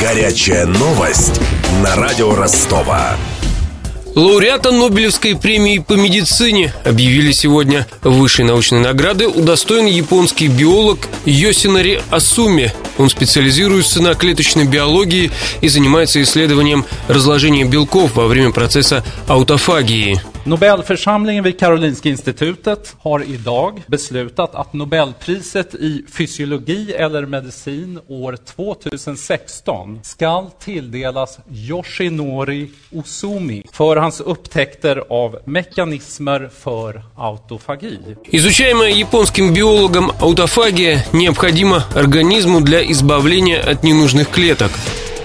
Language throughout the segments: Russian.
Горячая новость на радио Ростова. Лауреата Нобелевской премии по медицине объявили сегодня. Высшей научной награды удостоен японский биолог Йосинари Асуми. Он специализируется на клеточной биологии и занимается исследованием разложения белков во время процесса аутофагии. Nobelförsamlingen vid Karolinska institutet har idag beslutat att Nobelpriset i fysiologi eller medicin år 2016 ska tilldelas Yoshinori Osumi för hans upptäckter av mekanismer för autofagi. Изучаемая японским биологом аутофагия необходима организму для избавления от ненужных клеток.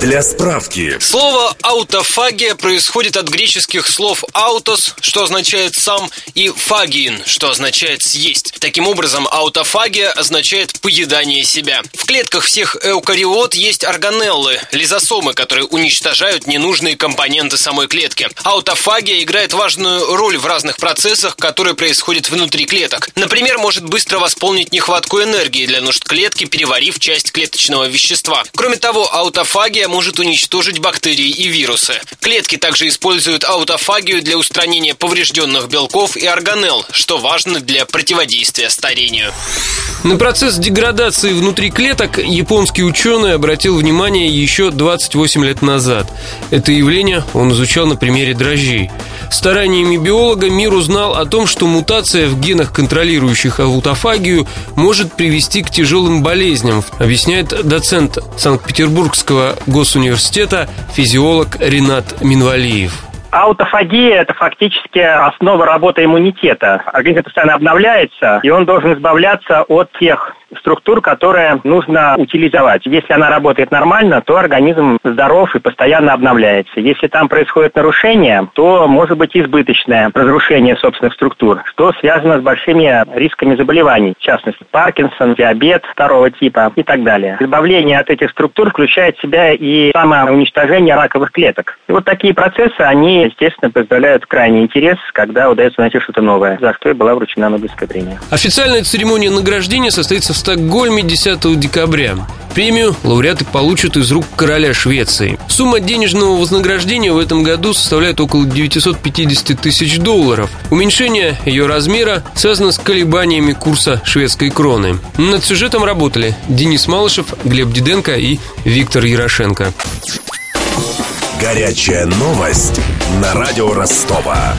Для справки. Слово «аутофагия» происходит от греческих слов «аутос», что означает «сам», и «фагиин», что означает «съесть». Таким образом, аутофагия означает «поедание себя». В клетках всех эукариот есть органеллы, лизосомы, которые уничтожают ненужные компоненты самой клетки. Аутофагия играет важную роль в разных процессах, которые происходят внутри клеток. Например, может быстро восполнить нехватку энергии для нужд клетки, переварив часть клеточного вещества. Кроме того, аутофагия может уничтожить бактерии и вирусы. Клетки также используют аутофагию для устранения поврежденных белков и органелл, что важно для противодействия старению. На процесс деградации внутри клеток японский ученый обратил внимание еще 28 лет назад. Это явление он изучал на примере дрожжей. Стараниями биолога мир узнал о том, что мутация в генах, контролирующих аутофагию, может привести к тяжелым болезням, объясняет доцент Санкт-Петербургского госуниверситета физиолог Ренат Минвалиев. Аутофагия – это фактически основа работы иммунитета. Организм постоянно обновляется, и он должен избавляться от тех структур, которые нужно утилизовать. Если она работает нормально, то организм здоров и постоянно обновляется. Если там происходит нарушение, то может быть избыточное разрушение собственных структур, что связано с большими рисками заболеваний, в частности, Паркинсон, диабет второго типа и так далее. Избавление от этих структур включает в себя и самоуничтожение раковых клеток. И вот такие процессы, они естественно, представляют крайний интерес, когда удается найти что-то новое, за что и была вручена Нобелевская премия. Официальная церемония награждения состоится в Стокгольме 10 декабря. Премию лауреаты получат из рук короля Швеции. Сумма денежного вознаграждения в этом году составляет около 950 тысяч долларов. Уменьшение ее размера связано с колебаниями курса шведской кроны. Над сюжетом работали Денис Малышев, Глеб Диденко и Виктор Ярошенко. Горячая новость на радио Ростова.